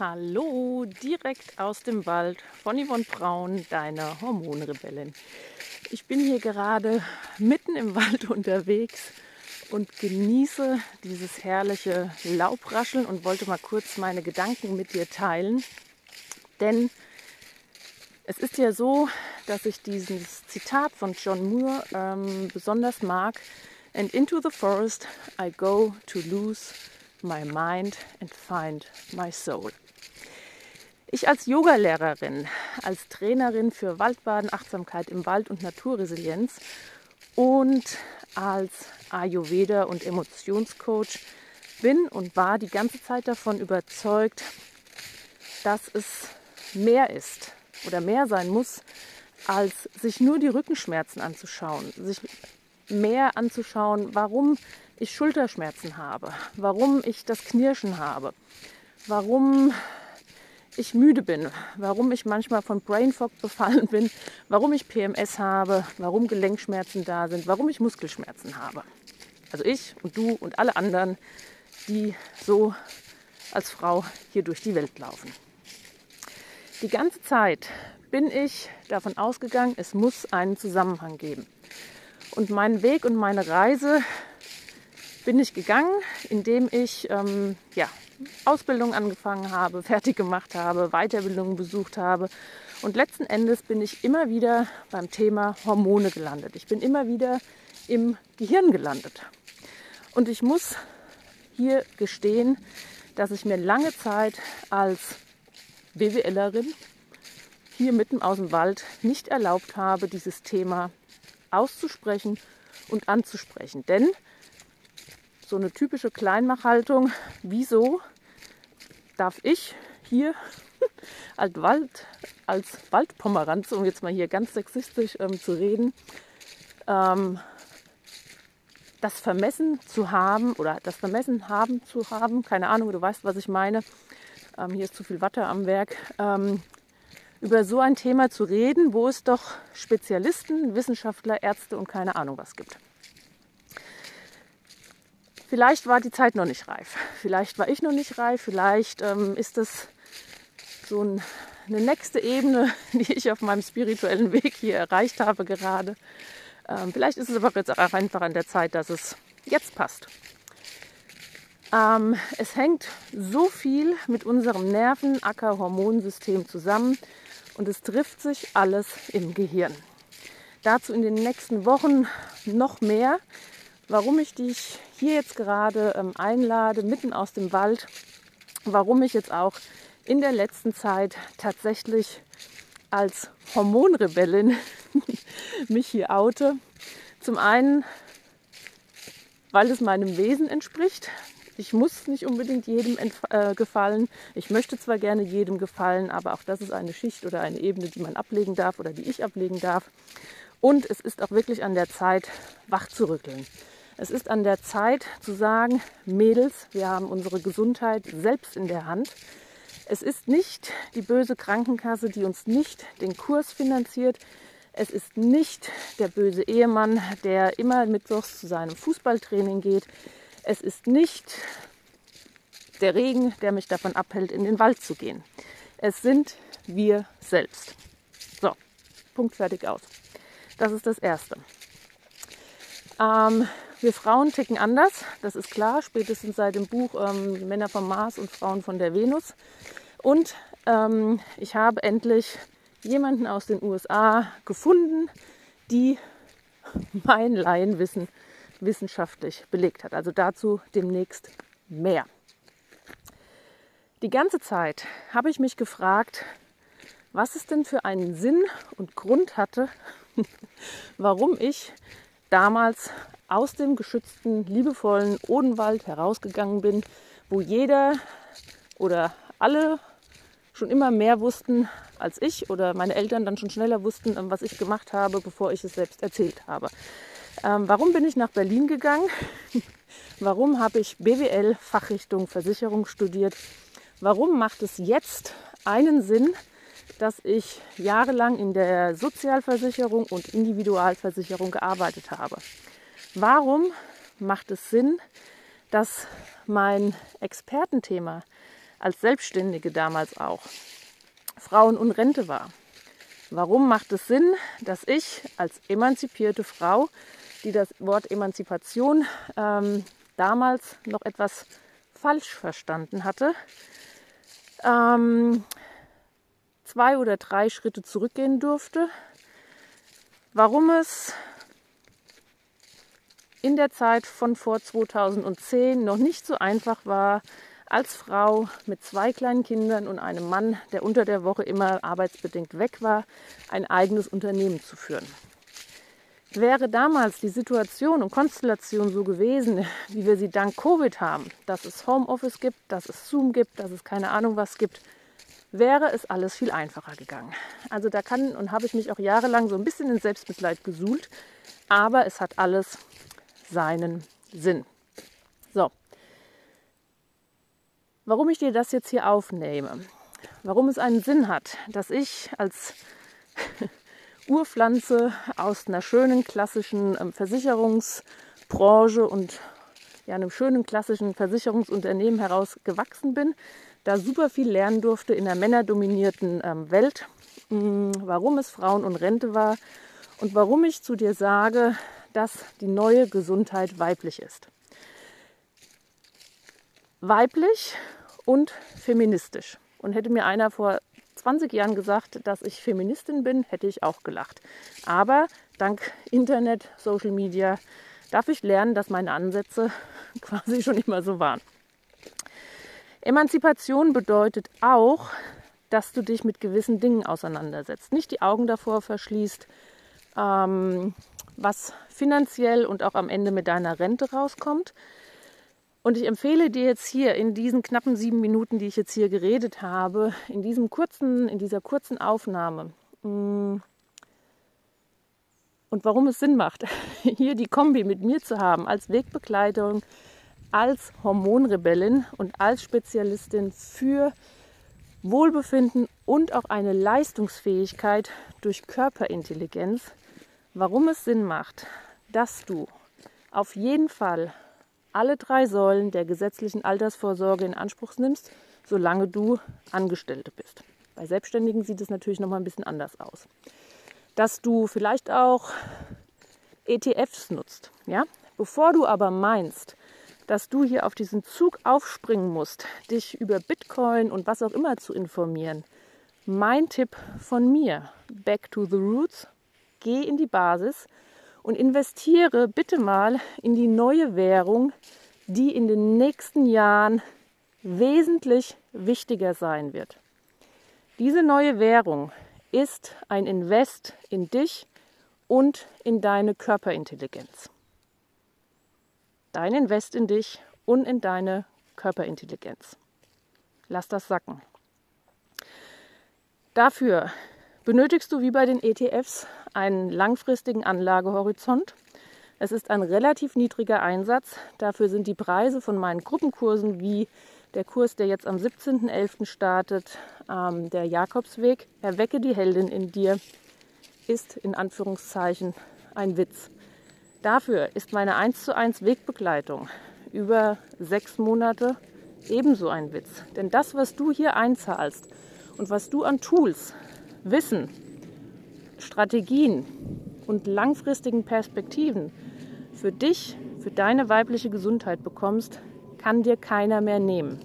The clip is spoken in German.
Hallo, direkt aus dem Wald von Yvonne Braun, deiner Hormonrebellin. Ich bin hier gerade mitten im Wald unterwegs und genieße dieses herrliche Laubrascheln und wollte mal kurz meine Gedanken mit dir teilen. Denn es ist ja so, dass ich dieses Zitat von John Moore ähm, besonders mag. And into the forest I go to lose my mind and find my soul. Ich als Yogalehrerin, als Trainerin für Waldbaden, Achtsamkeit im Wald und Naturresilienz und als Ayurveda und Emotionscoach bin und war die ganze Zeit davon überzeugt, dass es mehr ist oder mehr sein muss, als sich nur die Rückenschmerzen anzuschauen, sich mehr anzuschauen, warum ich Schulterschmerzen habe, warum ich das Knirschen habe, warum ich müde bin, warum ich manchmal von Brain Fog befallen bin, warum ich PMS habe, warum Gelenkschmerzen da sind, warum ich Muskelschmerzen habe. Also ich und du und alle anderen, die so als Frau hier durch die Welt laufen. Die ganze Zeit bin ich davon ausgegangen, es muss einen Zusammenhang geben. Und meinen Weg und meine Reise bin ich gegangen, indem ich ähm, ja, Ausbildung angefangen habe, fertig gemacht habe, Weiterbildungen besucht habe. Und letzten Endes bin ich immer wieder beim Thema Hormone gelandet. Ich bin immer wieder im Gehirn gelandet. Und ich muss hier gestehen, dass ich mir lange Zeit als BWLerin hier mitten aus dem Wald nicht erlaubt habe, dieses Thema auszusprechen und anzusprechen. Denn so eine typische Kleinmachhaltung. Wieso darf ich hier als Wald, als Waldpomeranze, um jetzt mal hier ganz sexistisch ähm, zu reden, ähm, das Vermessen zu haben oder das Vermessen haben zu haben, keine Ahnung, du weißt, was ich meine. Ähm, hier ist zu viel Watte am Werk. Ähm, über so ein Thema zu reden, wo es doch Spezialisten, Wissenschaftler, Ärzte und keine Ahnung was gibt. Vielleicht war die Zeit noch nicht reif. Vielleicht war ich noch nicht reif. Vielleicht ähm, ist das so ein, eine nächste Ebene, die ich auf meinem spirituellen Weg hier erreicht habe gerade. Ähm, vielleicht ist es aber jetzt auch einfach an der Zeit, dass es jetzt passt. Ähm, es hängt so viel mit unserem Nerven-Acker-Hormonsystem zusammen und es trifft sich alles im Gehirn. Dazu in den nächsten Wochen noch mehr. Warum ich dich hier jetzt gerade ähm, einlade, mitten aus dem Wald, warum ich jetzt auch in der letzten Zeit tatsächlich als Hormonrebellin mich hier oute. Zum einen, weil es meinem Wesen entspricht. Ich muss nicht unbedingt jedem äh, gefallen. Ich möchte zwar gerne jedem gefallen, aber auch das ist eine Schicht oder eine Ebene, die man ablegen darf oder die ich ablegen darf. Und es ist auch wirklich an der Zeit, wach zu rütteln. Es ist an der Zeit zu sagen, Mädels, wir haben unsere Gesundheit selbst in der Hand. Es ist nicht die böse Krankenkasse, die uns nicht den Kurs finanziert. Es ist nicht der böse Ehemann, der immer mittwochs zu seinem Fußballtraining geht. Es ist nicht der Regen, der mich davon abhält, in den Wald zu gehen. Es sind wir selbst. So, Punkt fertig aus. Das ist das Erste. Ähm, wir Frauen ticken anders, das ist klar, spätestens seit dem Buch ähm, Männer vom Mars und Frauen von der Venus. Und ähm, ich habe endlich jemanden aus den USA gefunden, die mein Laienwissen wissenschaftlich belegt hat. Also dazu demnächst mehr. Die ganze Zeit habe ich mich gefragt, was es denn für einen Sinn und Grund hatte, warum ich damals aus dem geschützten, liebevollen Odenwald herausgegangen bin, wo jeder oder alle schon immer mehr wussten als ich oder meine Eltern dann schon schneller wussten, ähm, was ich gemacht habe, bevor ich es selbst erzählt habe. Ähm, warum bin ich nach Berlin gegangen? warum habe ich BWL Fachrichtung Versicherung studiert? Warum macht es jetzt einen Sinn, dass ich jahrelang in der Sozialversicherung und Individualversicherung gearbeitet habe? Warum macht es Sinn, dass mein Expertenthema als Selbstständige damals auch, Frauen und Rente war. Warum macht es Sinn, dass ich als emanzipierte Frau, die das Wort Emanzipation ähm, damals noch etwas falsch verstanden hatte, ähm, zwei oder drei Schritte zurückgehen durfte, warum es in der Zeit von vor 2010 noch nicht so einfach war, als Frau mit zwei kleinen Kindern und einem Mann, der unter der Woche immer arbeitsbedingt weg war, ein eigenes Unternehmen zu führen. Wäre damals die Situation und Konstellation so gewesen, wie wir sie dank Covid haben, dass es Homeoffice gibt, dass es Zoom gibt, dass es keine Ahnung was gibt, wäre es alles viel einfacher gegangen. Also da kann und habe ich mich auch jahrelang so ein bisschen in Selbstmitleid gesuhlt, aber es hat alles seinen Sinn. So, warum ich dir das jetzt hier aufnehme, warum es einen Sinn hat, dass ich als Urpflanze aus einer schönen klassischen ähm, Versicherungsbranche und ja, einem schönen klassischen Versicherungsunternehmen heraus gewachsen bin, da super viel lernen durfte in einer männerdominierten ähm, Welt, mh, hm, warum es Frauen und Rente war und warum ich zu dir sage, dass die neue Gesundheit weiblich ist. Weiblich und feministisch. Und hätte mir einer vor 20 Jahren gesagt, dass ich Feministin bin, hätte ich auch gelacht. Aber dank Internet, Social Media darf ich lernen, dass meine Ansätze quasi schon immer so waren. Emanzipation bedeutet auch, dass du dich mit gewissen Dingen auseinandersetzt, nicht die Augen davor verschließt, ähm, was finanziell und auch am Ende mit deiner Rente rauskommt. Und ich empfehle dir jetzt hier in diesen knappen sieben Minuten, die ich jetzt hier geredet habe, in diesem kurzen, in dieser kurzen Aufnahme, mm, und warum es Sinn macht, hier die Kombi mit mir zu haben als Wegbegleitung, als Hormonrebellin und als Spezialistin für Wohlbefinden und auch eine Leistungsfähigkeit durch Körperintelligenz, warum es Sinn macht, dass du auf jeden Fall alle drei Säulen der gesetzlichen Altersvorsorge in Anspruch nimmst, solange du Angestellte bist. Bei Selbstständigen sieht es natürlich noch mal ein bisschen anders aus. Dass du vielleicht auch ETFs nutzt, ja? Bevor du aber meinst, dass du hier auf diesen Zug aufspringen musst, dich über Bitcoin und was auch immer zu informieren, mein Tipp von mir, back to the roots, geh in die Basis und investiere bitte mal in die neue Währung, die in den nächsten Jahren wesentlich wichtiger sein wird. Diese neue Währung ist ein Invest in dich und in deine Körperintelligenz. Dein Invest in dich und in deine Körperintelligenz. Lass das sacken. Dafür benötigst du wie bei den ETFs einen langfristigen Anlagehorizont. Es ist ein relativ niedriger Einsatz. Dafür sind die Preise von meinen Gruppenkursen wie der Kurs, der jetzt am 17.11. startet, ähm, der Jakobsweg, Erwecke die Heldin in dir, ist in Anführungszeichen ein Witz. Dafür ist meine 1 zu 1 Wegbegleitung über sechs Monate ebenso ein Witz. Denn das, was du hier einzahlst und was du an Tools, Wissen, Strategien und langfristigen Perspektiven für dich, für deine weibliche Gesundheit bekommst, kann dir keiner mehr nehmen.